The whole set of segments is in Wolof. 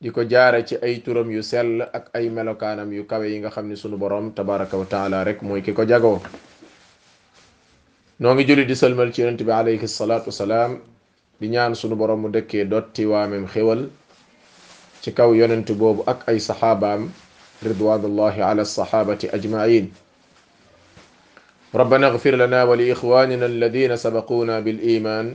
di ko jaare ci ay turam yu sell ak ay melokaanam yu kawe yi nga xam ne sunu borom tabaraka wa taala rek mooy ki ko jagoo noo ngi julli di sëlmal ci yonent bi alayhi salaatu wasalaam di ñaan sunu borom mu dëkkee dotti waamem xéwal ci kaw yonent boobu ak ay saxaabaam ridwanullahi ala saxaabati ajmain rabbana agfir lana wa li ixwanina alladina sabaquuna bil iman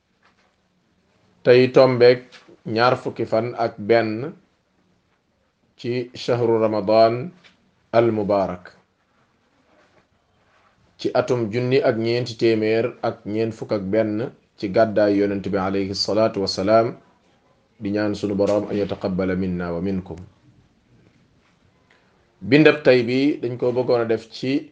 tey tombeek ñaar fukki fan ak benn ci shahru ramadan al mubarak ci atum junni ak ñeenti téeméer ak ñeent fukk ak benn ci gàddaay yonent bi alayhi salaatu wassalaam di ñaan sunu boroom an yataqabbala minna wa minkum bindab tay bi dañ ko bëggoon a def ci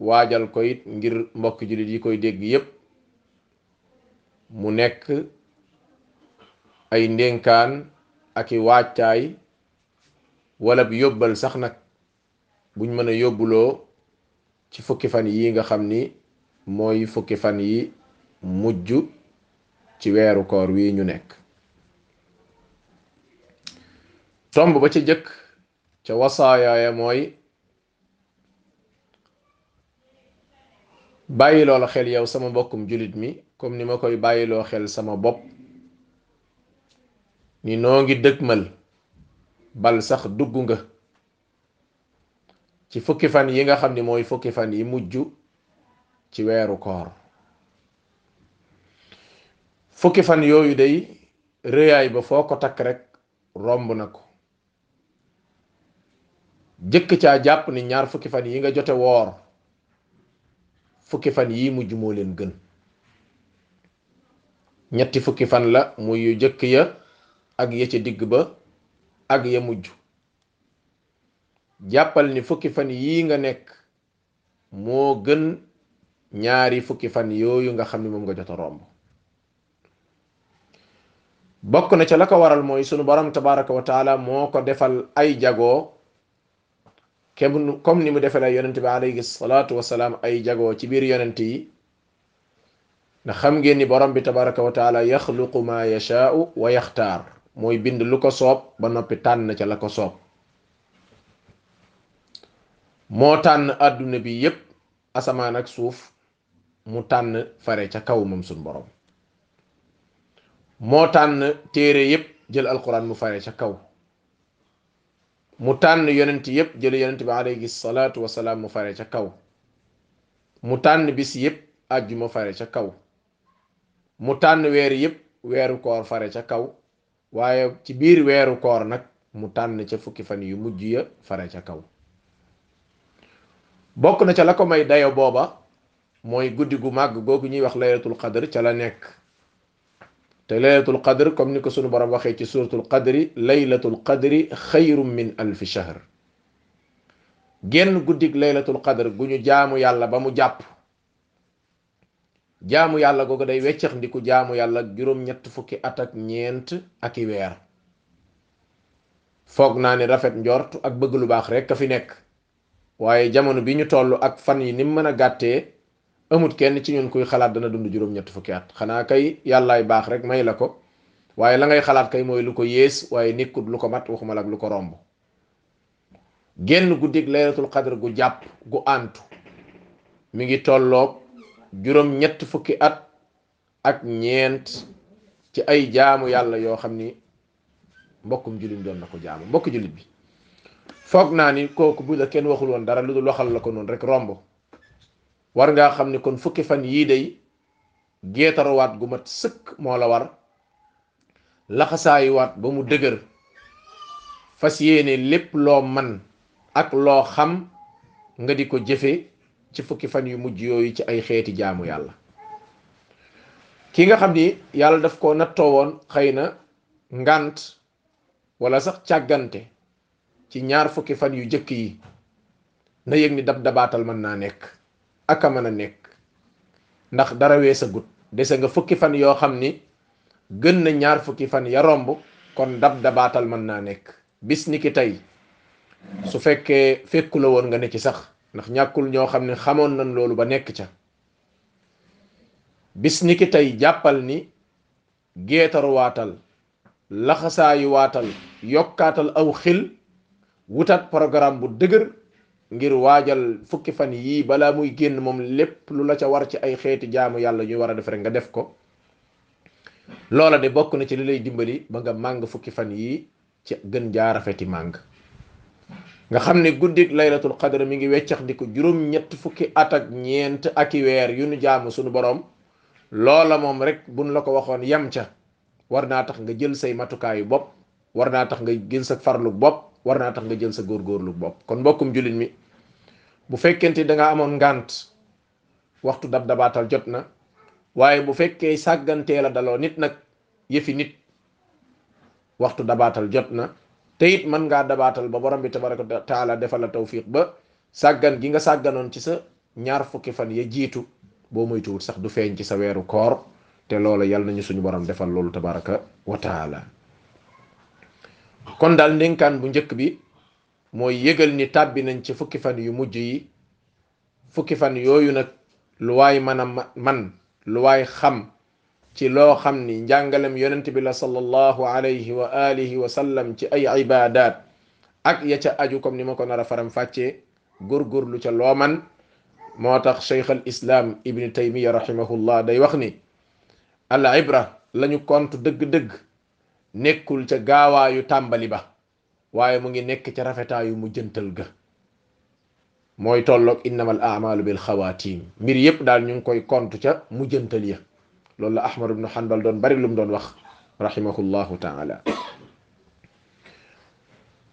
waajal ko it ngir mbokk jullit yi koy dégg yépp mu nekk ay ndénkaan ak i waajtaay wala bi yóbbal sax nag buñ mën a yóbbuloo ci fukki fan yi nga xam ni mooy fukki fan yi mujj ci weeru koor wi ñu nekk tomb ba ca jëkk ca wasaayaaya mooy bàyyi loola xel yow sama mbokkum jullit mi comme ni ma koy bàyyiloo xel sama bopp ni noo ngi dëgmal bal sax dugg nga ci fukki fan yi nga xam ni mooy fukki fan yi mujj ci weeru koor fukki fan yooyu day rëyaay ba foo ko takk rek romb na ko jëkk caa jàpp ni ñaar fukki fan yi nga jote woor fukki fan yi mujj moo leen gën ñetti fukki fan la muy yu jëkk ya ak ya ca digg ba ak ya mujj jàppal ni fukki fan yii nga nekk moo gën ñaari fukki fan yooyu nga xam ne moom nga jot a romb bokk na ca la ko waral mooy sunu borom tabaraka wa taala moo ko defal ay jagoo kem comme ni mu defal ay yonent bi alayhi salaatu wasalaam ay jagoo ci biir yonent yi ndax xam ngeen ni borom bi tabaraka wa taala yaxluqu ma yashaau wa yaxtaar mooy bind lu ko soob ba noppi tànn ca la ko soob moo tànn àdduna bi yépp asamaan ak suuf mu tànn fare ca kaw moom suñ borom moo tànn téere yépp jël alquran mu fare ca kaw mu tànn yonent yépp jële yonent bi alayhi salaatu wasalaam mu fare ca kaw mu tànn bis yépp àjjuma fare ca kaw mu tànn weer yépp weeru koor fare ca kaw waaye ci biir weeru koor nag mu tànn ca fukki fan yu mujj ya fare ca kaw bokk na ca la ko may dayo booba mooy guddi gu màgg googu ñuy wax laylatul qadr ca la nekk te laylatul qadr comme ni ko sunu borom waxee ci suratul qadri laylatul qadri xayrum min alfi shahr genn guddig laylatul qadr gu ñu jaamu yàlla ba mu jàpp jaamu yàlla googu day weccax ndiku jaamu yàlla juróom-ñett fukki at ak ñeent ak i weer foog naa ne rafet njort ak bëgg lu baax rek ka fi nekk waaye jamono bi ñu toll ak fan yi ni mu mën a gàttee amut kenn ci ñun kuy xalaat dana dund juróom-ñett fukki at xanaa kay yàllaay baax rek may la ko waaye la ngay xalaat kay mooy lu ko yées waaye nekkut lu ko mat waxuma la ak lu ko romb génn guddig laylatul qadr gu jàpp gu àntu mi ngi tolloog juróom-ñett fukki at ak ñeent ci ay jaamu yàlla yoo xam ni mbokkum jullit doon na ko jaamu mbokk jullit bi foog naa ni kooku bu la kenn waxul woon dara lu dul waxal la ko noonu rek romb war ngaa xam ni kon fukki fan yii day geetaruwaat gu mat sëkk moo la war laxasaayuwaat ba mu dëgër fas yéene lépp loo man ak loo xam nga di ko jëfe ci fukki fan yu mujj yooyu ci ay xeeti jaamu yàlla ki nga xam ni yàlla daf ko nattoo woon xëy na ngànt wala sax càggante ci ñaar fukki fan yu jëkk yi na yëg ni dab dabaatal mën naa nekk aka mën a nekk ndax dara weesa gut dese nga fukki fan yoo xam ni gën na ñaar fukki fan ya romb kon dab dabaatal mën naa nekk bis ni ki tey su fekkee fekku la woon nga ne ci sax ndax ñàkkul ñoo xam ne xamoon nañ loolu ba nekk ca bis ni ki tey jàppal ni geetaruwaatal laxasaayu waatal yokkaatal aw xil wutaat programme bu dëgër ngir waajal fukki fan yii balaa muy génn moom lépp lu la ca war ci ay xeeti jaamu yàlla ñu war a def rek nga def ko loola de bokk na ci li lay dimbali ba nga màng fukki fan yii ci gën jaa rafeti màng nga xam ne guddik laylatul qadr mi ngi weccax di ko juróom-ñett fukki at ak ñeent ak i weer yu nu jaamu sunu borom loola moom rek buñ la ko waxoon yam ca war naa tax nga jël say matukaayu bopp war naa tax nga jël sa farlu bopp war naa tax nga jël sa góorgóorlu bopp kon mbokkum jullit mi bu fekkente da nga amoon ngant waxtu dab dabaatal jot na waaye bu fekkee sàggantee la daloo nit nag yëfi nit waxtu dabaatal jot na te it mën ngaa dabaatal ba borom bi tabaraka taala defal la tawfiq ba sàggan gi nga sàgganoon ci sa ñaar fukki fan ya jiitu boo moytuwul sax du feeñ ci sa weeru koor te loola yàlla nañu suñu borom defal loolu tabaraka wa taala kon daal ndénkaan bu njëkk bi mooy yëgal ni tàbbi nañ ci fukki fan yu mujj yi fukki fan yooyu nag lu waay mën a man lu waay xam ci loo xam ni njàngalem yonent bi la sallallahu alayhi wa alihi wa sallam ci ay ibaadaat ak ya ca aju comme ni ma ko nar a faram fàccee góorgóorlu ca loo man moo tax cheikh al islam ibni taymiya rahimahullah day wax ni al ibra lañu compte dëgg-dëgg nekkul ca gaawaayu tàmbali ba waaye mu ngi nekk ca rafetaayu mu jëntal ga mooy tolloog innamal amalu bil xawaatim mbir yëpp daal ñu ngi koy kontu ca mu jëntal ya loolu la ahmad ibnu hanbal doon bari lu mu doon wax rahimahullahu taala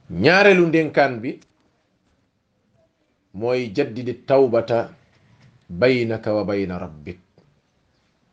ñaareelu ndénkaan bi mooy jaddidi tawbata baynaka wa bayna rabbik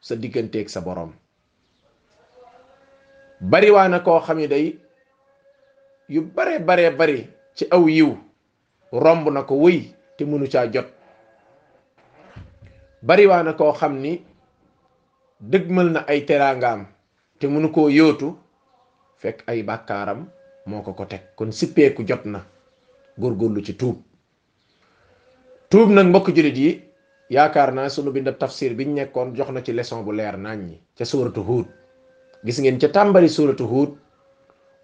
sa digganteeg sa boroom bari waa na koo xam ne day yu bare bare bari ci aw yiw romb na ko wëy te mënu caa jot bari waa na koo xam ni dëgmal na ay teraangaam te mënu koo yóotu fekk ay bàkkaaram moo ko ko teg kon sippeeku jot na góorgóorlu ci tuub tuub nag mbokk jullit yi yaakaar naa sunu bind tafsir biñ nekkoon jox na ci leçon bu leer nañ ñi ca suuratu huud gis ngeen ca tàmbali suuratu huud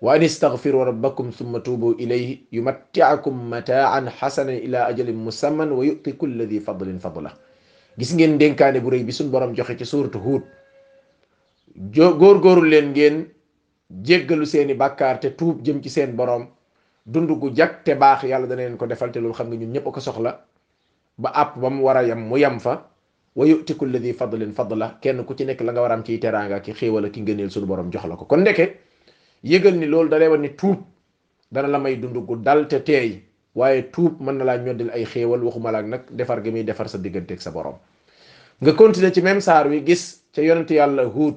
wa an istaghfiru rabbakum thumma tuubu ilayhi yumatti'akum mataan xasanan ila ajalin musamman wa yu'ti kulli dhi fadlin fadla gis ngeen dénkaane bu rëy bi suñ borom joxe ci suuratu huud jo góorgóorlu leen ngeen jéggalu seeni bàkkaar te tuub jëm ci seen boroom dund gu jag te baax yàlla dana leen ko defal te loolu xam nga ñun ñëpp ko soxla ba àpp ba mu war a yem mu yem fa wa yu'ti kulli dhi fadlin fadla kenn ku ci nekk la nga war a am ciy teraanga ki xéewal ki ngëneel suñu borom jox la ko kon ndeke yëgal ni loolu dalay wan ni tuub dana la may dund gu dal te teey waaye tuub mën na laa ñoddil ay xéewal waxuma laak nag defar gi muy defar sa digganteeg sa borom nga continuer ci même saar wi gis ca yonent yàlla Huud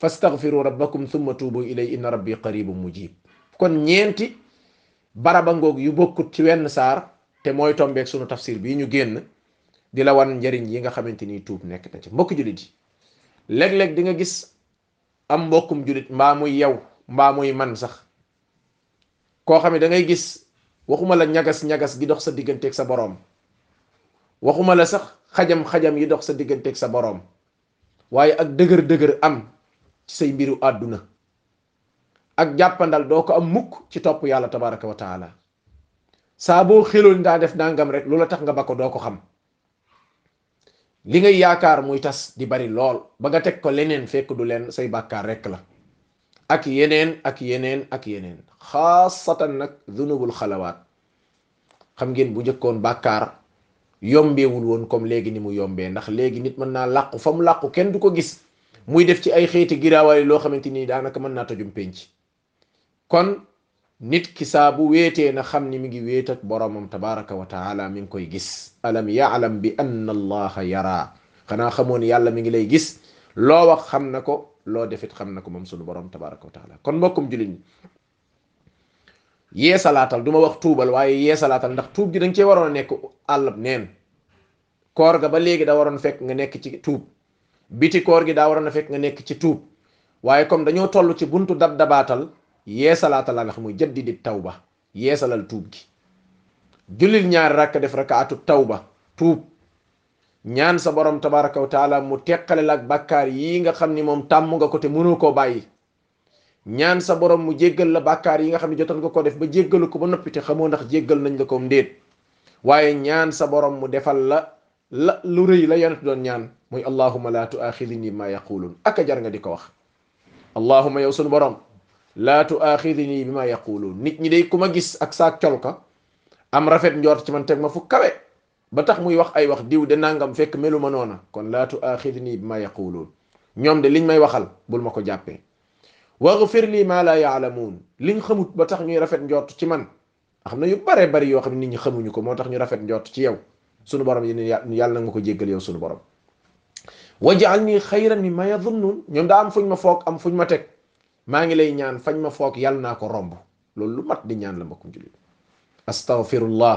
fastaghfiru rabbakum thumma tuubu ilay inna rabbi qaribun mujib kon ñeenti baraba ngoog yu bokkut ci wenn saar te mooy tombeeg sunu tafsir bii ñu génn di la wan njariñ yi nga xamante ni tuub nekk na ci mbokk jullit yi léeg-léeg di nga gis am mbokkum jullit mbaa muy yow mbaa muy man sax koo xam ne da ngay gis waxuma la ñagas-ñagas gi dox sa digganteeg sa boroom waxuma la sax xajam-xajam yi dox sa digganteeg sa boroom waaye ak dëgër dëgër am ci say mbiru àdduna ak jàppandal doo ko am mukk ci topp yàlla tabaraka wa taala saa boo xéloon daa def nangam rek loola tax nga ba ko doo ko xam li ngay yaakaar muy tas di bari lool ba nga teg ko leneen fekk du leen say bàkkaar rekk la ak yeneen ak yeneen ak yeneen xaasatan nag dunubul xalawaat xam ngeen bu njëkkoon bàkkaar yombeewul woon comme léegi ni mu yombee ndax léegi nit mën naa làqu fa mu làqu kenn du ko gis muy def ci ay xeeti giraawaay loo xamante ni daanaka mën naa tojum penc kon nit ki saa bu weetee na xam ni mi ngi wéet ak boromam tabaraka wa taala mi ngi koy gis alam yaalam bi anna allaha yara xanaa xamoon yàlla mi ngi lay gis loo wax xam na ko loo defit xam na ko moom sunu borom tabaraka wa taala kon mbokkum jullit ñi yeesalaatal du ma wax tuubal waaye yeesalaatal ndax tuub gi da nga cee waroon a nekk àllab neen koor ga ba léegi da waroon fekk nga nekk ci tuub biti koor gi daa waroon a fekk nga nekk ci tuub waaye comme dañoo toll ci buntu dab dabaatal yeesalaatal la nga xam mooy jaddi di tawba yeesalal tuub gi jullil ñaari rakk def rakaatu tawba tuub ñaan sa borom tabaraka wa taala mu teqale la ak bàkkaar yi nga xam ni moom tàmm nga ko te mënoo koo bàyyi ñaan sa borom mu jéggal la bàkkaar yi nga xam ne jotoon nga ko def ba jéggalu ko ba noppi te xamoo ndax jéggal nañ la ko ndéet waaye ñaan sa borom mu defal la la lu rëy la yonent doon ñaan muy allahuma la tuaxidini ma yaquluun aka jar nga di ko wax allahuma yow sunu borom laa tuaxidini bi ma yaquluun nit ñi day ku ma gis ak saak colka am rafet njort ci man teg ma fu kawe ba tax muy wax ay wax diw de nangam fekk melu ma noona kon laa tuaaxidni bi ma yaquluun ñoom de liñ may waxal bul ma ko jàppee waghfir lii maa laa yaalamuun liñ xamut ba tax ñuy rafet njort ci man xam na yu bare bari yoo xam ne nit ñi xamuñu ko moo tax ñu rafet njort ci yow sunu borom yi yàlla na nga ko jéggal yow sunu borom wajaal nii xayran mi ma yadunnuun ñoom daa am fuñ ma foog am fuñ ma teg maa ngi lay ñaan fañ ma foog yàlla naa ko romb loolu lu mat di ñaan la mbokkum jullit astaghfirullah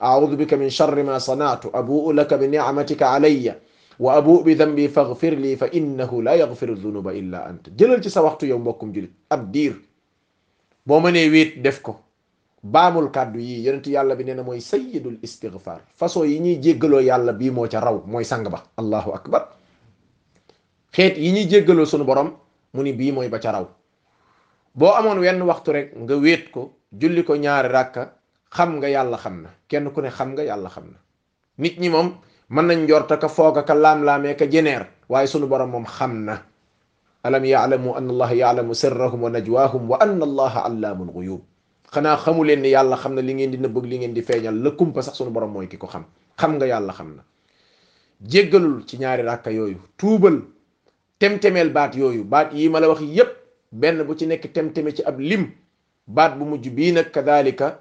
audu bika min charri ma sanaatu abuu laka bi nicmatika alayya wa abuu bi dambi faghfir lii fa innahu la yaghfiru dunuba illa anta jëlal ci sa waxtu yow mbokkum julit ab diir boo mënee wéet def ko baamul kàddu yi yonent yàlla bi nee na mooy sayyidul istighfar façon yi ñuy jéggaloo yàlla bii moo ca raw mooy sang ba allahu akbar xeet yi ñuy jéggaloo sunu borom mu ni bii mooy ba ca raw boo amoon wenn waxtu rek nga wéet ko julli ko ñaari ràkka xam nga yàlla xam na kenn ku ne xam nga yàlla xam na nit ñi moom mën nañ njorta ka fooga ka laam-laamee ka jeneer waaye sunu borom moom xam na alam yaalamu anna allaha yaalamu sirrahum wa najwaahum wa anna allaha allaamul guyub xanaa xamu leen ni yàlla xam na li ngeen di nëbb ak li ngeen di feeñal la kumpa sax sunu borom mooy ki ko xam xam nga yàlla xam na jéggalul ci ñaari ràkka yooyu tuubal tem-temeel baat yooyu baat yi ma la wax yépp benn bu ci nekk tem-teme ci ab lim baat bu mujj bii nag kadalika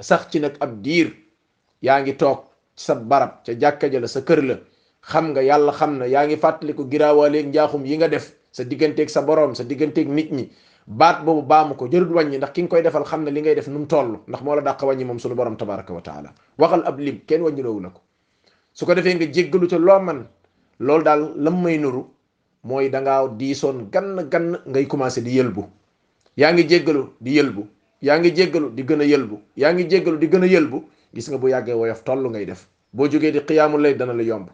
sax ci nag ab diir yaa ngi toog ci sa barab ca jàkka ja la sa kër la xam nga yàlla xam na yaa ngi fàttaliku giraawaaleeg njaaxum yi nga def sa digganteeg sa boroom sa digganteeg nit ñi baat boobu baamu ko jërut wàññi ndax ki nga koy defal xam ne li ngay def nu mu toll ndax moo la dàq wàññi moom sunu borom tabaraka wa taala waxal ab lim kenn wàññiloowu la ko su ko defee nga jéggalu ca loo man loolu daal lam may nuru mooy dangaa diisoon gann gann ngay commencé di yëlbu yaa ngi jéggalu di yëlbu yaa ngi jéggalu di gën a yëlbu yaa ngi jéggalu di gën a yëlbu gis nga bu yàggee woyof toll ngay def boo jógee di xiyaamu lay dana la yomb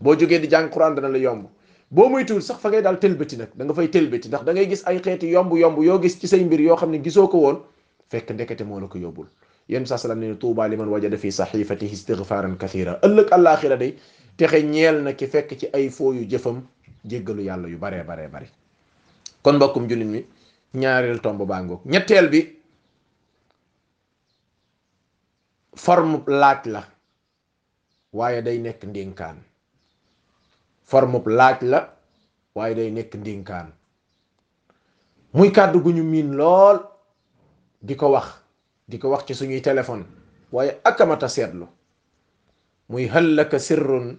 boo jógee di jàng quran dana la yomb boo moytuwul sax fa ngay daal tëlbati nag da nga fay tëlbati ndax da ngay gis ay xeeti yomb yomb yoo gis ci say mbir yoo xam ne gisoo ko woon fekk ndekete moo la ko yóbbul yéen saa salaam ne tuubaa li man wajada fi saxiifatihi istigfaaran kathiira ëllëg àllaaxira day texe ñeel na ki fekk ci ay fooyu jëfam jéggalu yàlla yu baree baree bari kon mbokkum jullit mi ñaareel tomb baa ngoog ñetteel bi forme laaj la waaye day nekk ndénkaan forme bu laaj la waaye day nekk ndénkaan muy kàddu gu ñu miin lool di ko wax di ko wax ci suñuy téléphone waaye akamata seetlu muy hal laka sirrun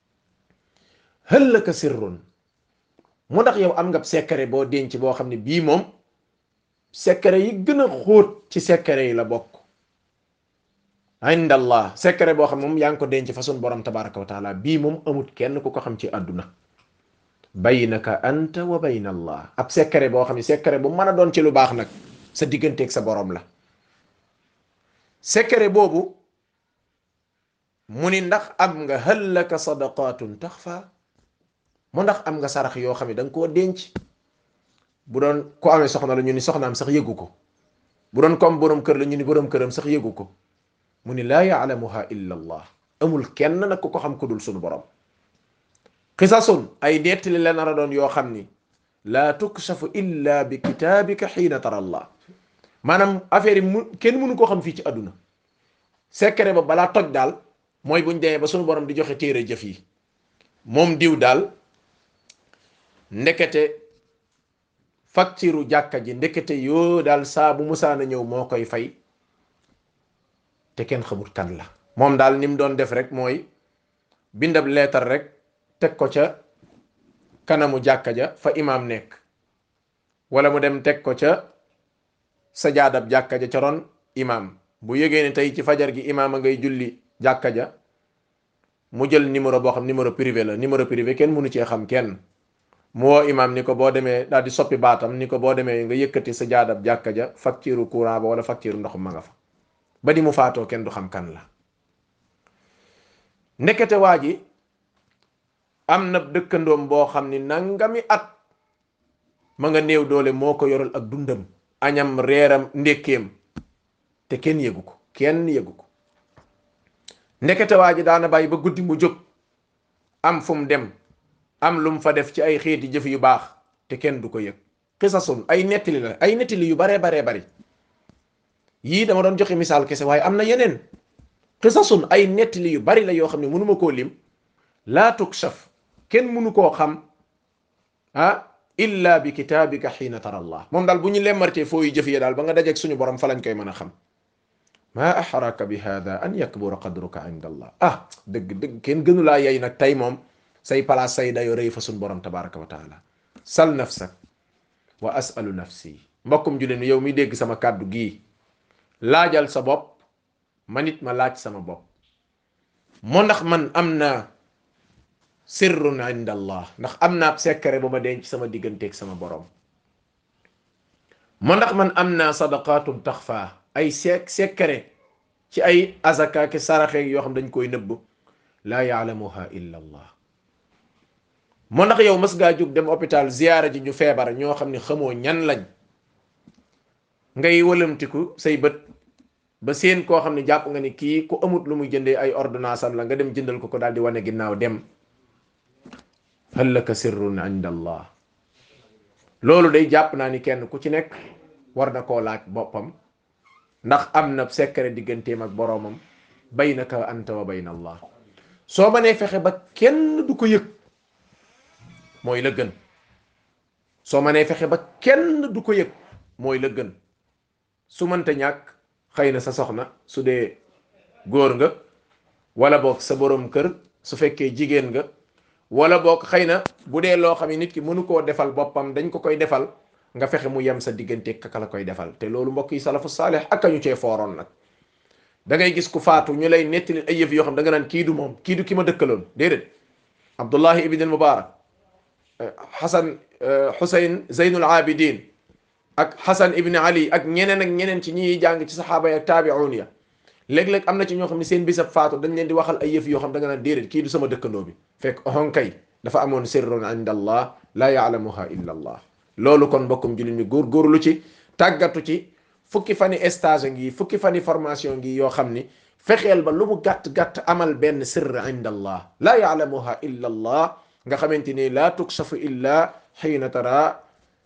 hal laka sirrun moo tax yow am nga secret boo denc boo xam ne bii moom secret yi gën a xóot ci secret yi la bokk inda allah secret boo xam ne moom yaa ngi ko denc fa sun borom tabaraka wa taala bii moom amut kenn ku ko xam ci àdduna baynaka anta wa bayna allah ab secret boo xam ne secret bu mën a doon ci lu baax nag sa digganteeg sa borom la secret boobu mu ni ndax am nga hal laka sadaqatun taxfa mu ndax am nga sarax yoo xam ne da nga koo denc bu doon ko amee soxna la ñu ni soxnaam sax yëgu ko bu doon ko am borom kër la ñu ni borom këram sax yëgu ko mu ni laa yaalamuha illa allah amul kenn nag ku ko xam ku dul sunu borom qisasun ay dettali la nar a doon yoo xam ni laa tukshafu illa bi kitaabika xiina tara allah maanaam affaire yi mu kenn mënu koo xam fii ci àdduna secret ba balaa toj daal mooy buñ demee ba suñu borom di joxe téere jëf yi moom diw daal ndekete facture jàkka ji ndekete yoo daal saa bu musaana ñëw moo koy fay te kenn xamul kan la moom daal ni mu doon def rek mooy bindab leetar rek teg ko ca kanamu jàkka ja fa imaam nekk wala mu dem teg ko ca sajaadab jàkka ja ca ron imaam bu yëgee ne tey ci fajar gi imaam a ngay julli jàkka ja mu jël numéro boo xam numéro privé la numéro privé kenn mënu cee xam kenn mu woo imaam ni ko boo demee daal di soppi baatam ni ko boo demee nga yëkkati sa jaadab jàkka ja facture courant ba wala facture ndox ma nga fa ba di mu faatoo kenn du xam kan la ndekete waa ji am na dëkkandoom boo xam ni nangami at ma nga néew doole moo ko yoral ak dundam añam reeram ndékkeem te kenn yëgu ko kenn yëgu ko ndekete waa ji daana bàyyi ba guddi mu jóg am fu mu dem am lu mu fa def ci ay xeeti jëf yu baax te kenn du ko yëg qisasun ay nettali la ay nettali yu baree baree bari yii dama doon joxe misaal kese waaye am na yeneen qisasun ay nettali yu bari la yoo xam ne mënuma koo lim laa tukshaf kenn mënu koo xam ah illa bi kitaabika xiina tara allah moom daal bu ñu lemmartee fooyu jëf yi daal ba nga dajeeg suñu borom fa lañ koy mën a xam maa axaraka bi hada an yakbura qadruka inda allah ah dëgg dëgg kenn gënu laa yey nag tey moom say palaas say dayo rëy fa suñ borom tabaraka wa taala sal nafsak wa asalu nafsi mbokkum jullit mi yow mi dégg sama kàddu gii laajal sa bopp man it ma laaj sama bopp moo ndax man am naa sirrun inda allah ndax am naa secret bu ma denc sama digganteeg sama borom moo ndax man am naa sadaqaatun taxfa ay sek secret ci ay azaka ke saraxe yoo xam dañ koy nëbb laa yaalamuha illa allah moo ndax yow mas ngaa jóg dem hôpital ziyaara ji ñu feebar ñoo xam ne xamoo ñan lañ ngay wëlamtiku say bët ba seen koo xam ne jàpp nga ni kii ku amut lu muy jëndee ay ordonnance am la nga dem jëndal ko ko daal di wane ginnaaw dem hal laka sirrun inda allah loolu day jàpp naa ni kenn ku ci nekk war na koo laaj boppam ndax am na secret digganteem ak boroomam baynaka anta wa bayna allah soo mënee fexe ba kenn du ko yëg mooy la gën soo mënee fexe ba kenn du ko yëg mooy la gën su mënta ñàkk xëy na sa soxna su dee góor nga wala boog sa borom kër su fekkee jigéen nga wala boog xëy na bu dee loo xam ne nit ki mënu koo defal boppam dañ ko koy defal nga fexe mu yem sa diggante kaka la koy defal te loolu mbokk yi salafu saalih ak ñu cee fooroon nag da ngay gis ku faatu ñu lay nettali ay yëf yoo xam da nga naan kii du moom kii du ki ma dëkkaloon déedéet abdullahi ibn al mubarak xasan xusayn zeynul abidin ak Xasan ibn Ali ak ñeneen ak ñeneen ci ñi jàng ci saxaaba ya taabi'un ya léeg-léeg am na ci ñoo xam ne seen bisab faatu dañ leen di waxal ay yëf yoo xam da nga naan déedéet kii du sama dëkkandoo bi fekk ohon kay dafa amoon sirrun inda allah laa yaalamuha illa allah loolu kon mbokkum jullit ñu góor góorlu ci tàggatu ci fukki fani stage ngi fukki fani formation ngi yoo xam ni fexeel ba lu mu gàtt-gàtt amal benn sirr inda allah laa yaalamuha illa allah nga xamante ni laa tuksafu illa xiina tara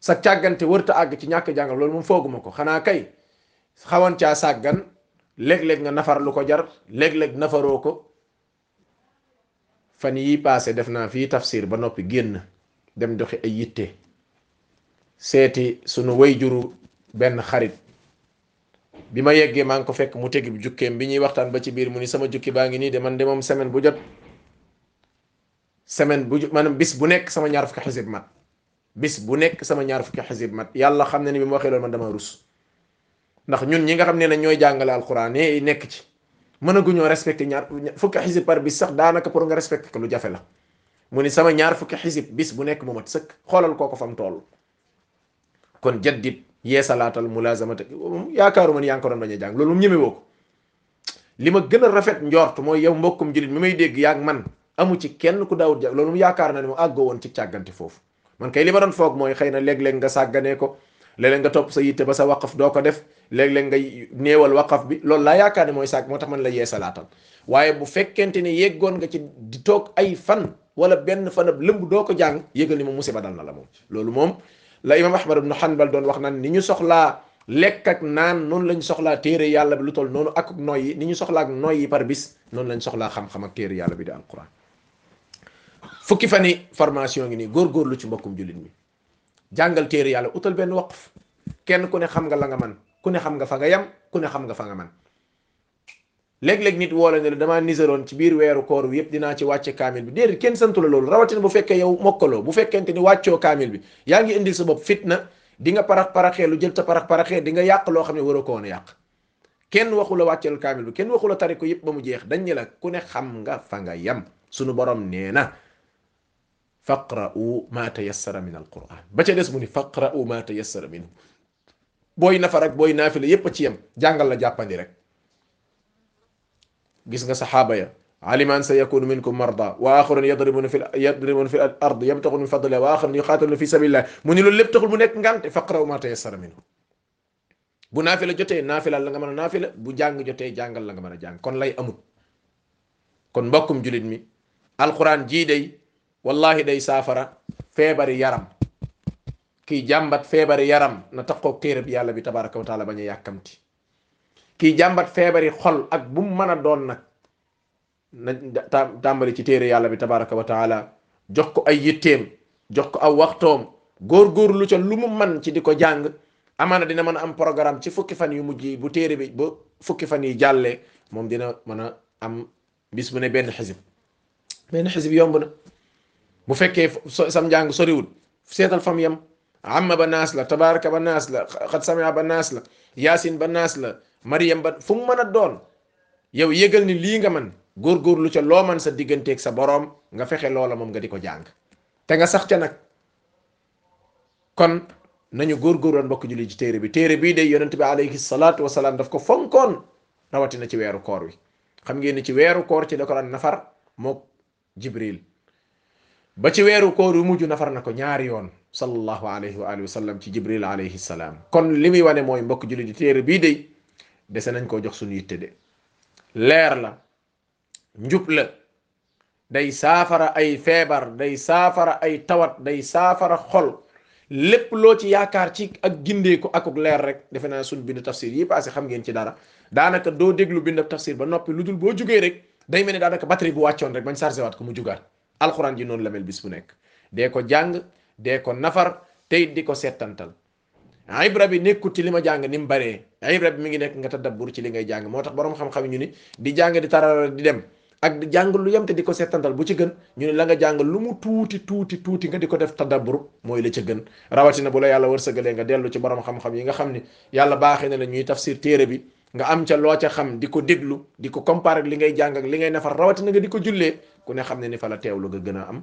sa càggante wërta àgg ci ñàkk jàngam loolu moom fooguma ko xanaa kay xawoon caa sàggan léeg-léeg nga nafar lu ko jar léeg-léeg nafaroo ko fan yii paase def naa fii tafsir ba noppi génn dem doxi ay yitte seeti sunu wayjuru benn xarit bi ma yeggee maa ngi ko fekk mu tegi jukkeem bi ñuy waxtaan ba ci biir mu ni sama jukki baa ngi nii de man de moom semaine bu jot semaine bu maanaam bis bu nekk sama ñaar fukki xisib mat bis bu nekk sama ñaar fukki xisib mat yàlla xam ne ni bi ma waxee loolu man dama rus ndax ñun ñi nga xam ne ne ñooy jàngale alquran yi nekk ci mën a guñoo respecté ñaar fukki xisib par bis sax daanaka pour nga respecté ko lu jafe la mu ni sama ñaar fukki xisib bis bu nekk mu mat sëkk xoolal kooko fam toll kon jaddit yeesalaatal mulaazamat yaakaaru man yaa ngi ko doon bañ a jàng loolu moom ñeme woo ko li ma gën a rafet njort mooy yow mbokkum jullit mi may dégg yaag man amu ci kenn ku daawut jàng loolu mu yaakaar na ne mu àggoo woon ci càggante foofu man kay li ma doon foog mooy xëy na léeg-léeg nga sàgganee ko léeg-léeg nga topp sa yitte ba sa waqaf doo ko def léeg-léeg nga néewal waqaf bi loolu laa yaakaar ne mooy sàgg moo tax man la yee salaatal waaye bu fekkente ne yeggoon nga ci di toog ay fan wala benn fanab lëmb doo ko jàng yëgal ni moom musiba dal na la moom loolu moom la imam ahmad ibn hanbal doon wax naan ni ñu soxlaa lekk ak naan noonu lañ soxlaa téere yàlla bi lu toll noonu ak noy yi ni ñu soxlaa ak noy yi par bis noonu lañ soxlaa xam-xam ak téere yàlla bi di alquran fukki fan yi formation ngi nii góorgóorlu ci mbokkum jullit mi jàngal téere yàlla utal benn waqf kenn ku ne xam nga la nga man ku ne xam nga fa nga yam ku ne xam nga fa nga man léeg-léeg nit woo la ne la damaa niseroon ci biir weeru koor wi yëpp dinaa ci wàcce kaamil bi déedéet kenn santu la loolu rawatina bu fekkee yow mokkaloo bu fekkente ni wàccoo kaamil bi yaa ngi indil sa bopp fitna di nga parax paraxee lu jël ta parax paraxee di nga yàq loo xam ne waroo ko woon a yàq kenn waxu la wàcceel kaamil bi kenn waxu la tari ko yëpp ba mu jeex dañ ne la ku ne xam nga fa nga yem sunu borom nee na faqra'u ma tayassara min alquran ba ca des mu ni faqra'u ma tayassara minhu booy nafar ak booy naafila yépp a ci yem jàngal la jàppandi rek gis nga saxaaba ya aliman sa yakunu minkum marda wa axarun yadribuna fi yadribuna fi ard yabtaxun min fadlillah wa axarun yuxaataluna fi sabilillah mu ni loolu lépp taxul mu nekk ngante faqraw ma tayassara minhu bu naafila jotee naafila la nga mën a naafila bu jàng jotee jàngal la nga mën a jàng kon lay amut kon mbokkum julit mi alquran jii day wallahi day saafara feebari yaram kiy jàmbat feebari yaram na taqoog téere bi yàlla bi tabaraka wa taala bañ a yàkkamti kiy jàmbat feebari xol ak bu mu mën a doon nag na tàmbali ci téere yàlla bi tabaraka wa taala jox ko ay yitteem jox ko aw waxtoom góorgóorlu ca lu mu man ci di ko jàng amaana dina mën a am programme ci fukki fan yu mujj yi bu téere bi ba fukki fan yi jàllee moom dina mën a am bis bu ne benn xisib benn xisib yomb na bu fekkee so- sam njàng soriwul seetal fam yam amma ba naas la tabaraka ba naas la xat samia ba naas la yaasin ba naas la mariam ba fu mu mën a doon yow yëgal ni lii nga man góorgóorlu ca loo man sa digganteeg sa boroom nga fexe loola moom nga di ko jàng te nga sax ca nag kon nañu góorgóorloon mbokk julli ci téere bi téere bii day yonent bi alayhi salaatu wasalaam daf ko fonkoon rawatina ci weeru koor wi xam ngeen ni ci weeru koor ci la ko daan nafar mook jibril ba ci weeru koor yu mujj nafar na ko ñaari yoon sallallahu alayhi wa alihi wa sallam ci jibril alayhi salaam kon li muy wane mooy mbokk julli di téere bii day dese nañ koo jox suñu yitte de leer la njub la day saafara ay feebar day saafara ay tawat day saafara xol lépp loo ci yaakaar ci ak gindeeku akuk leer rek defe naa suñ bindu tafsir yi passé xam ngeen ci dara daanaka doo déglu bindu tafsir ba noppi lu dul boo jugee rek day mel ne daanaka batterie bu wàccoon rek bañ chargé waat ko mu jugaat alxuraan ji noonu la mel bis bu nekk dee ko jàng dee ko nafar tey di ko settantal ibra bi nekkut ci li ma jàng ni mu baree ibra bi mi ngi nekk nga tadabbur ci li ngay jàng moo tax boroom xam-xam ñu ni di jàng di tarara di dem ak di jàng lu yem te di ko settantal bu ci gën ñu ne la nga jàng lu mu tuuti tuuti tuuti nga di ko def tadabbur mooy la ca gën rawatina bu la yàlla wërsëgalee nga dellu ci boroom xam-xam yi nga xam ni yàlla baaxee na la ñuy tafsir téere bi nga am ca loo ca xam di ko déglu di ko comparer ak li ngay jàng ak li ngay nafar rawatina nga di ko jullee ku ne xam ne ni fa la teewlu nga gën a am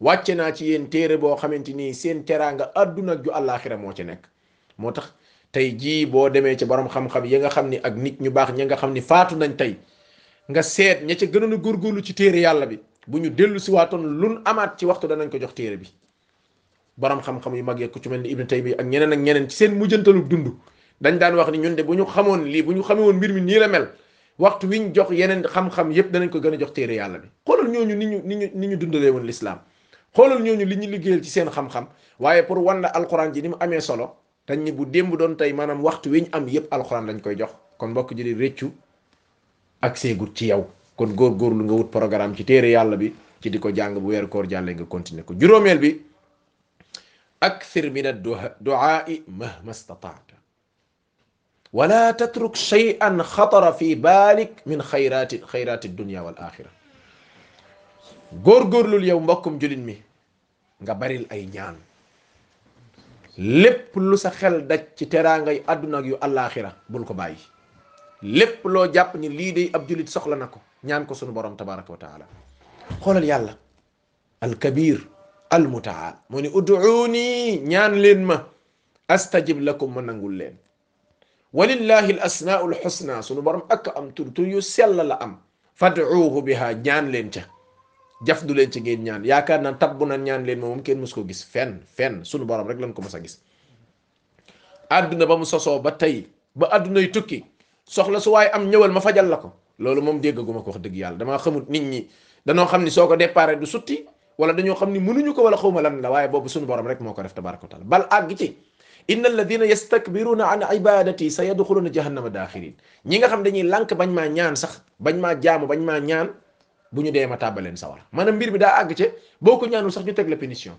wàcce naa ci yéen téere boo xamante ni seen teraanga àdduna ak ju àllaaxira moo ci nekk moo tax tey jii boo demee ci borom xam-xam yi nga xam ni ak nit ñu baax ña nga xam ni faatu nañ tey nga seet ña ca gënoon a góorgóorlu ci téere yàlla bi bu ñu dellu si waatoon lun amaat ci waxtu danañ ko jox téere bi borom xam-xam yu mag yeeg ku ci mel ni Ibn Taymiya ak ñeneen ak ñeneen ci seen mujjantalu dund dañ daan wax ni ñun de bu ñu xamoon lii bu ñu xamee woon mbir mi nii la mel waxtu wi ñu jox yeneen xam-xam yépp danañ ko gën a jox téere yàlla bi xoolal ñooñu ni ñu ni ñu ni ñu dundalee woon lislaam xoolal ñooñu li ñu liggéeyal ci seen xam-xam waaye pour wan la alxuraan ji ni mu amee solo dañ ni bu démb doon tey maanaam waxtu wi ñu am yépp alxuraan lañ koy jox kon mbokk ji di réccu ak seegut ci yow kon góor-góorlu nga wut programme ci téere yàlla bi ci di ko jàng bu weeru koor jàllee nga continuer ko juróomeel bi akthir min ad-du'a mahma istataata wala tatruk shay'an xatara fi baalik min xayraati xayraati dunia wal axira góorgóorlul yow mbokkum jullit mi nga baril ay ñaan lépp lu sa xel daj ci teraangay àdduna ak yu àllaaxira bul ko bàyyi lépp loo jàpp ni lii day ab jullit soxla na ko ñaan ko sunu borom tabaraka wa taala xoolal yàlla alkabir almutaal moo ne uduuni ñaan leen ma astajib lakum ma nangul leen walillahi al asmaau alxusna sunu borom ak am tur tur yu sell la am fad'uuhu biha ñaan leen ca jaf du leen ci ngeen ñaan yaakaar naa tabbu na ñaan leen ma moom kenn mës ko gis fenn fenn sunu borom rek lañ ko mës a gis àdduna ba mu sosoo ba tey ba àddunay tukki soxla su waaye am ñëwal ma fajal la ko loolu moom déggaguma ko wax dëgg yàlla damaa xamut nit ñi danoo xam ni soo ko déparé du sutti wala dañoo xam ni mënuñu ko wala xawma lan la waaye boobu suñu borom rek moo ko def tabaraka wa taala bal àgg ci inna alladina yastakbiruna an ibadati sa yadxuluna jahannama daaxirin ñi nga xam dañuy lànk bañ maa ñaan sax bañ maa jaamu bañ maa ñaan bu ñu dee ma tàbbaleen sawar maanaam mbir bi daa àgg ci boo ko ñaanul sax ñu teg la punition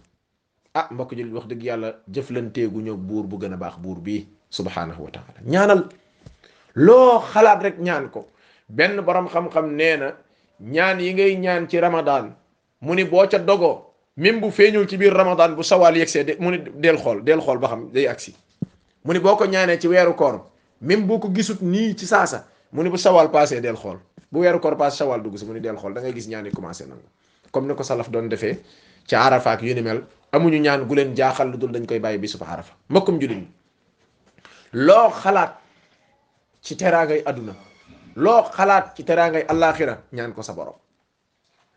ah mbokk jullit wax dëgg yàlla jëflanteegu ñoo buur bu gën a baax buur bii subhaanahu wa taala ñaanal loo xalaat rek ñaan ko benn borom xam-xam nee na ñaan yi ngay ñaan ci ramadan mu ni boo ca dogoo même bu feeñul ci biir ramadan bu sawaal yegsee de mu ni del xool del xool ba xam day agsi mu ni boo ko ñaanee ci weeru koor même boo ko gisut nii ci saasa mu ni bu sawaal passé del xool bu weeru koor passé sawaal dugg si mu ni del xool da ngay gis ñaan yi commencé nangu comme ni ko salaf doon defee ci arafa ak yu ni mel amuñu ñaan gu leen jaaxal lu dul dañ koy bàyyi bisub arafa mbokkum jullit ñi loo xalaat ci teraangay àdduna loo xalaat ci teraangay allaaxira ñaan ko sa borom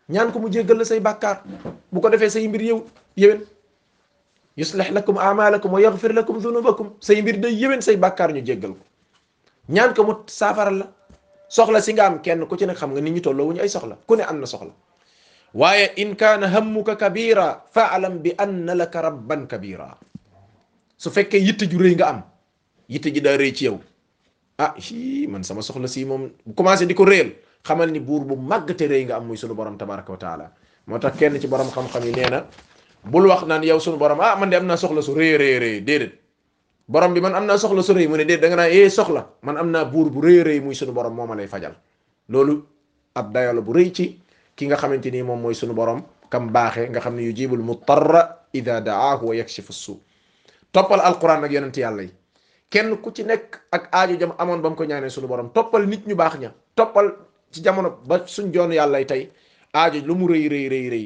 ñaan ko mu jéggal la say bàkkaar bu ko defee say mbir yëw yëwen yuslih lakum amalakum wa yaghfir lakum dhunubakum say mbir day yëwen say bàkkaar ñu jéggal ko ñaan ko mu saafaral la soxla si nga am kenn ku ci nekk xam nga nit ñi tolloo wuñu ay soxla ku ne am na soxla waaye in kaana hammuka kabira faalam bi anna laka rabban kabira su fekkee yitte ju rëy nga am yitte ji daa rëy ci yow ah hi man sama soxla si moom bu commencé di ko réel xamal ni buur bu màgg te rëy nga am muy sunu borom tabaraka wa taala moo tax kenn ci borom xam-xam yi nee na bul wax naan yow sunu borom ah man de am naa soxla su rëy rëy rëy déedéet borom bi man am naa soxla su rëy mu ne déet da nga naa ee soxla man am naa buur bu rëy rëy muy sunu borom moo ma lay fajal loolu ab dayo la bu rëy ci ki nga xamante ni moom mooy sunu borom kam baaxee nga xam ne yu jibul mutarra ida daahu wa yakshifu suu toppal alquran nag yonent yàlla yi kenn ku ci nekk ak aajo jam amoon ba mu ko ñaanee sunu borom toppal nit ñu baax ña toppal ci jamono ba suñ joon yàllay tey aajo lu mu rëy rëy rëy rëy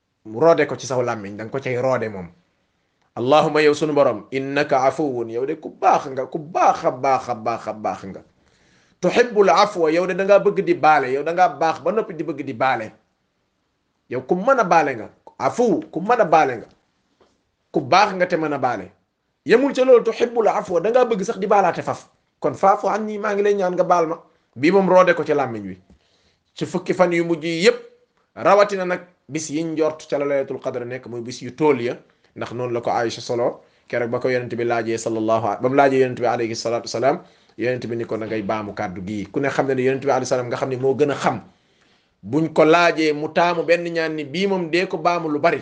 roode ko ci saw làmmiñ da nga ko cay roode moom allahuma yow sunu borom innaka afuwun yow de ku baax nga ku baax a baax a baax a baax nga tuhibbul afwa yow de da ngaa bëgg di baale yow da ngaa baax ba noppi di bëgg di baale yow ku mën a baale nga afu ku mën a baale nga ku baax nga te mën a baale yemul ca loolu tuhibbul afwa da ngaa bëgg sax di baalaate faf kon faafu an nii maa ngi lay ñaan nga baal ma bii moom roode ko ci làmmiñ wi ci fukki fan yu mujj yi yépp rawatina nag bis yi njort ca la laylatul qadr nekk muy bis yu tool ya ndax noonu la ko Aïcha solo keroog ba ko yonent bi laajee sallallahu alayhi ba mu laajee yonent bi alayhi salaatu wasalaam yonent bi ni ko na ngay baamu kàddu gii ku ne xam ne ne yonent bi alayhi salaam nga xam ne moo gën a xam buñ ko laajee mu taamu benn ñaan ni bii moom dee ko baamu lu bari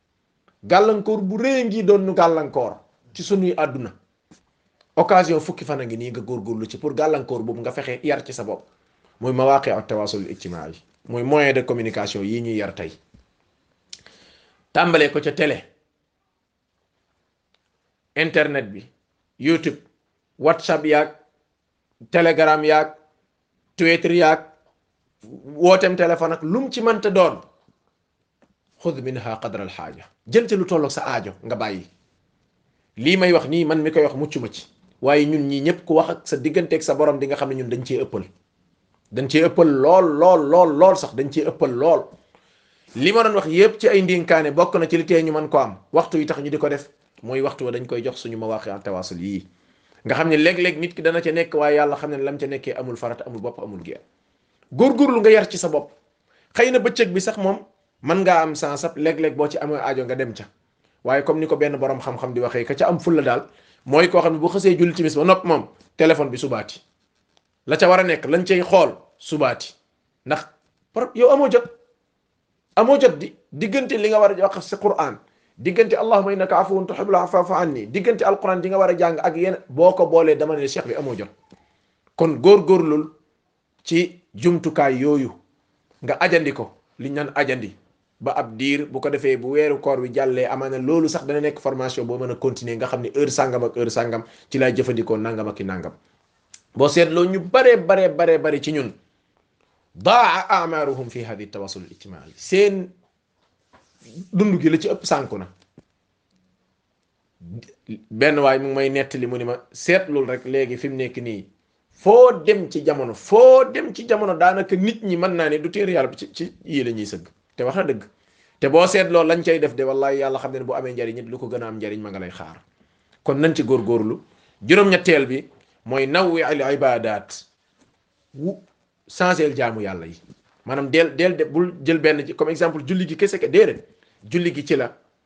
gàllankoor bu rëy ngi doon nu gàllankoor ci sunuy àdduna occasion fukki fan a ngi nii nga góorgóorlu ci pour gàllankoor boobu nga fexe yar ci sa bopp mooy mawaaqi ak tawaasul ijtimaa yi mooy moyen de communication yi ñuy yar tey tàmbalee ko ca télé internet bi youtube whatsapp yaag telegram yaag twitter yaag wootem téléphone ak lum ci mënta doon xud minha qadra alxaaja jël ca lu tolloog sa aajo nga bàyyi lii may wax nii man mi koy wax mucc ma ci waaye ñun ñii ñëpp ku wax ak sa digganteeg sa borom di nga xam ne ñun dañ cee ëppal dañ cee ëppal lool lool lool lool sax dañ cee ëppal lool li ma doon wax yépp ci ay ndinkaane bokk na ci li tee ñu mën ko am waxtu yi tax ñu di ko def mooy waxtu wa dañ koy jox suñu mawaqi tawaasul yii nga xam ne léeg-léeg nit ki dana ca nekk waaye yàlla xam ne lam ca nekkee amul farat amul bopp amul géer góorgóorlu nga yar ci sa bopp xëy na bëccëg bi sax moom mën ngaa am sens ab léeg-léeg boo ci amee aajo nga dem ca waaye comme ni ko benn borom xam-xam di waxee ka ca am fulla daal mooy koo xam ne bu xësee julli timis ba nopp moom téléphone bi subaati la ca war a nekk lañ cay xool subaati ndax par yow amoo jot amoo jot di diggante li nga war a wax si Qur'an diggante allahumma innaka afuwun tuhibbul afwa fa'fu anni diggante alquran di nga war a jàng ak yéen boo ko boolee dama ne cheikh bi amoo jot kon góorgóorlul ci jumtukaay yooyu nga ajandi ko li ñu naan ajandi ba ab diir bu ko defee bu weeru koor wi jàllee amaana loolu sax dana nekk formation boo mën a continuer nga xam ne heure sàngam ak heure sàngam ci lay jëfandikoo nangam ak i nangam boo seetloo ñu baree baree baree bari ci ñun daa amaaruhum fi hadi tawasul ijtimaai seen dund gi la ci ëpp sànku na benn waay mu ngi may nettali mu ni ma seetlul rek léegi fi mu nekk nii foo dem ci jamono foo dem ci jamono daanaka nit ñi mën naa ne du téere yàlla bi ci ci yii la ñuy sëgg te wax na dëgg te boo seetloo lañ cay def de wallahi yàlla xam ne bu amee njariñ it lu ko gën a am njariñ ma nga lay xaar kon nañ ci góorgóorlu juróom-ñetteel bi mooy nawwi al ibadat wu changel jaamu yàlla yi maanaam del del de bul jël benn ci comme exemple julli gi kese ke déedéet julli gi ci la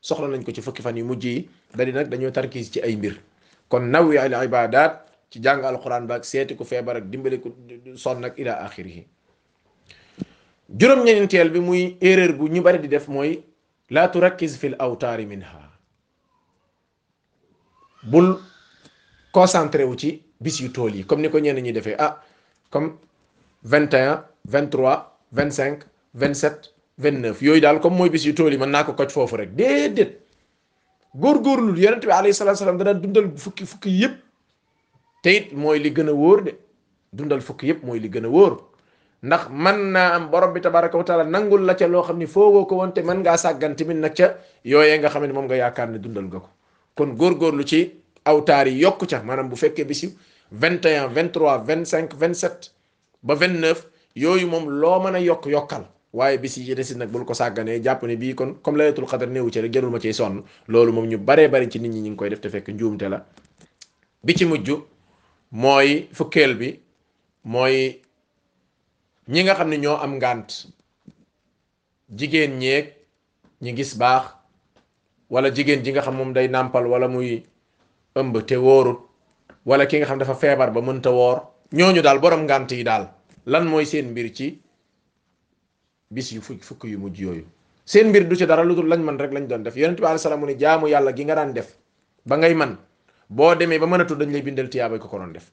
soxla nañ ko ci fukki fan yu mujj yi dadi nag dañoo tarkiis ci ay mbir kon nawi al ibadat ci jàng alquran baak seeti ku feebar ak dimbali ku sonn ak ila axirihi juróom-ñeenteel bi muy erreur bu ñu bari di def mooy laa turakkis fil awtaari minha bul concentré wu ci bis yu tool yi comme ni ko ñenn ñi defee ah comme 21 23 25 27 29 yooyu daal comme mooy bis yu tool yi mën naa ko koj foofu rek déedéet góorgóorlu yonent bi alayhi salaatu salaam dana dundal fukki fukki yëpp te it mooy li gën a wóor de dundal fukk yëpp mooy li gën a wóor ndax man naa am borom bi tabaraka wa taala nangul la ca loo xam ne foogoo ko woon te mën ngaa sàggan tamit nag ca yooyee nga xam ne moom nga yaakaar ne dundal nga ko kon góorgóorlu ci awtaar yi yokku ca maanaam bu fekkee bisi 21 23 25 27 ba vingt neuf yooyu moom loo mën a yokk yokkal waaye bis yi ci desit nag bul ko sàgganee jàpp ne bii kon comme laylatul xadar néewu ci rek jarul ma ciy sonn loolu moom ñu baree bari ci nit ñi ñu ngi koy def te fekk njuumte la bi ci mujj mooy fukkeel bi mooy ñi nga xam ne ñoo am ngànt jigéen ñeeg ñi gis baax wala jigéen ji nga xam moom day nàmpal wala muy ëmb te wóorut wala ki nga xam dafa feebar ba mënta woor ñooñu daal borom ngànt yi daal lan mooy seen mbir ci bis yu fukk fukk yu mujj yooyu seen mbir du ci dara lu dul lañ man rek lañ doon def yonent bi alayhi salaam mu ne jaamu yàlla gi nga daan def ba ngay man boo demee ba mënatu dañ lay bindal tiyaaba ko ko doon def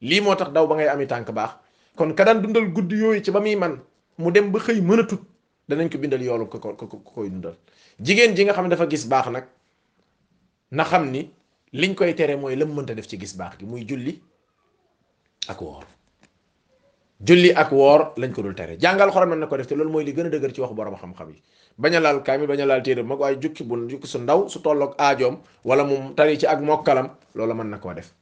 lii moo tax daw ba ngay ami tànk baax kon ka daan dundal guddi yooyu ci ba muy man mu dem ba xëy mën a tut danañ ko bindal yoolu ko ko ko koy dundal jigéen ji nga xam ne dafa gis baax nag na xam ni liñ koy tere mooy lam mënta def ci gis baax gi muy julli ak woor julli ak woor lañ ko dul tere jàngal xorom na ko def te loolu mooy li gën a dëgër ci wax borom xam-xam yi bañ a laal kaamil bañ a laal téere mag waaye jukki bu jukki su ndaw su tolloog aajoom wala mu tari ci ak mokkalam loola mën na koo def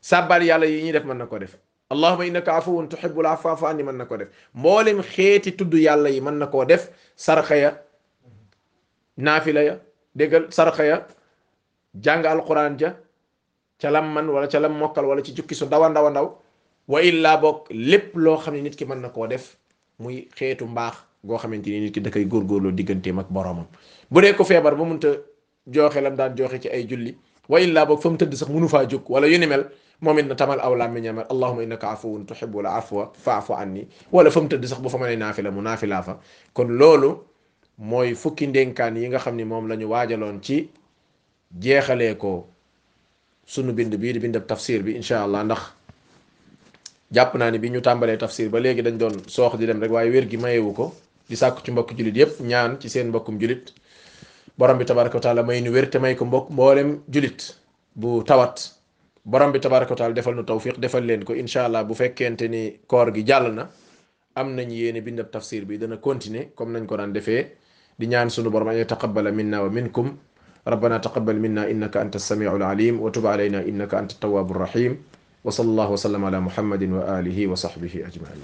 sàbbaal yàlla yi ñuy def mën na ko def allahuma innaka afuwun tuhibbul afwa fa'fu anni mën na ko def mboolem xeeti tudd yàlla yi mën na koo def sarxa ya naafila ya déggal sarxa ya jàng alquran ja ca lam man wala ca lam mokkal wala ci jukki su ndaw a ndaw a ndaw wa illaa boog lépp loo xam ne nit ki mën na koo def muy xeetu mbaax goo xamante ni nit ki da koy góorgóorloo digganteem ak boroomam bu dee ko feebar ba munta jooxe lam daan jooxe ci ay julli wa illaa boog fa mu tëdd sax mënu faa jóg wala yu ni mel moom it na tamal aw làmmiñam allahuma innaka afuwun tuhibbul afwa faafu anni wala fa mu tëdd sax bu fa mënee naafila mu naafilaa fa kon loolu mooy fukki ndénkaan yi nga xam ni moom la ñu waajaloon ci jeexalee ko sunu bind bii di bindab tafsir bi incha allah ndax jàpp naa ni bi ñu tàmbalee tafsir ba léegi dañ doon soox di dem rek waaye wér gi mayewu ko di sàkku ci mbokk julit yépp ñaan ci seen mbokkum julit borom bi tabaraka wa taala may nu wér te may ko mbokk mboolem julit bu tawat borom bi tabaraka wa taala defal nu tawfiq defal leen ko incha allah bu fekkente ni koor gi jàll na am nañ yéene bindab tafsir bi dana continuer comme nañ ko daan defee di ñaan sunu borom an yataqabbala minna wa minkum rabbana taqabbal minna innaka anta as-sami'u al-alim wa tub alayna innaka anta at-tawwabu rahim wa sallallahu wa sallam ala muhammadin wa alihi wa sahbihi ajma'in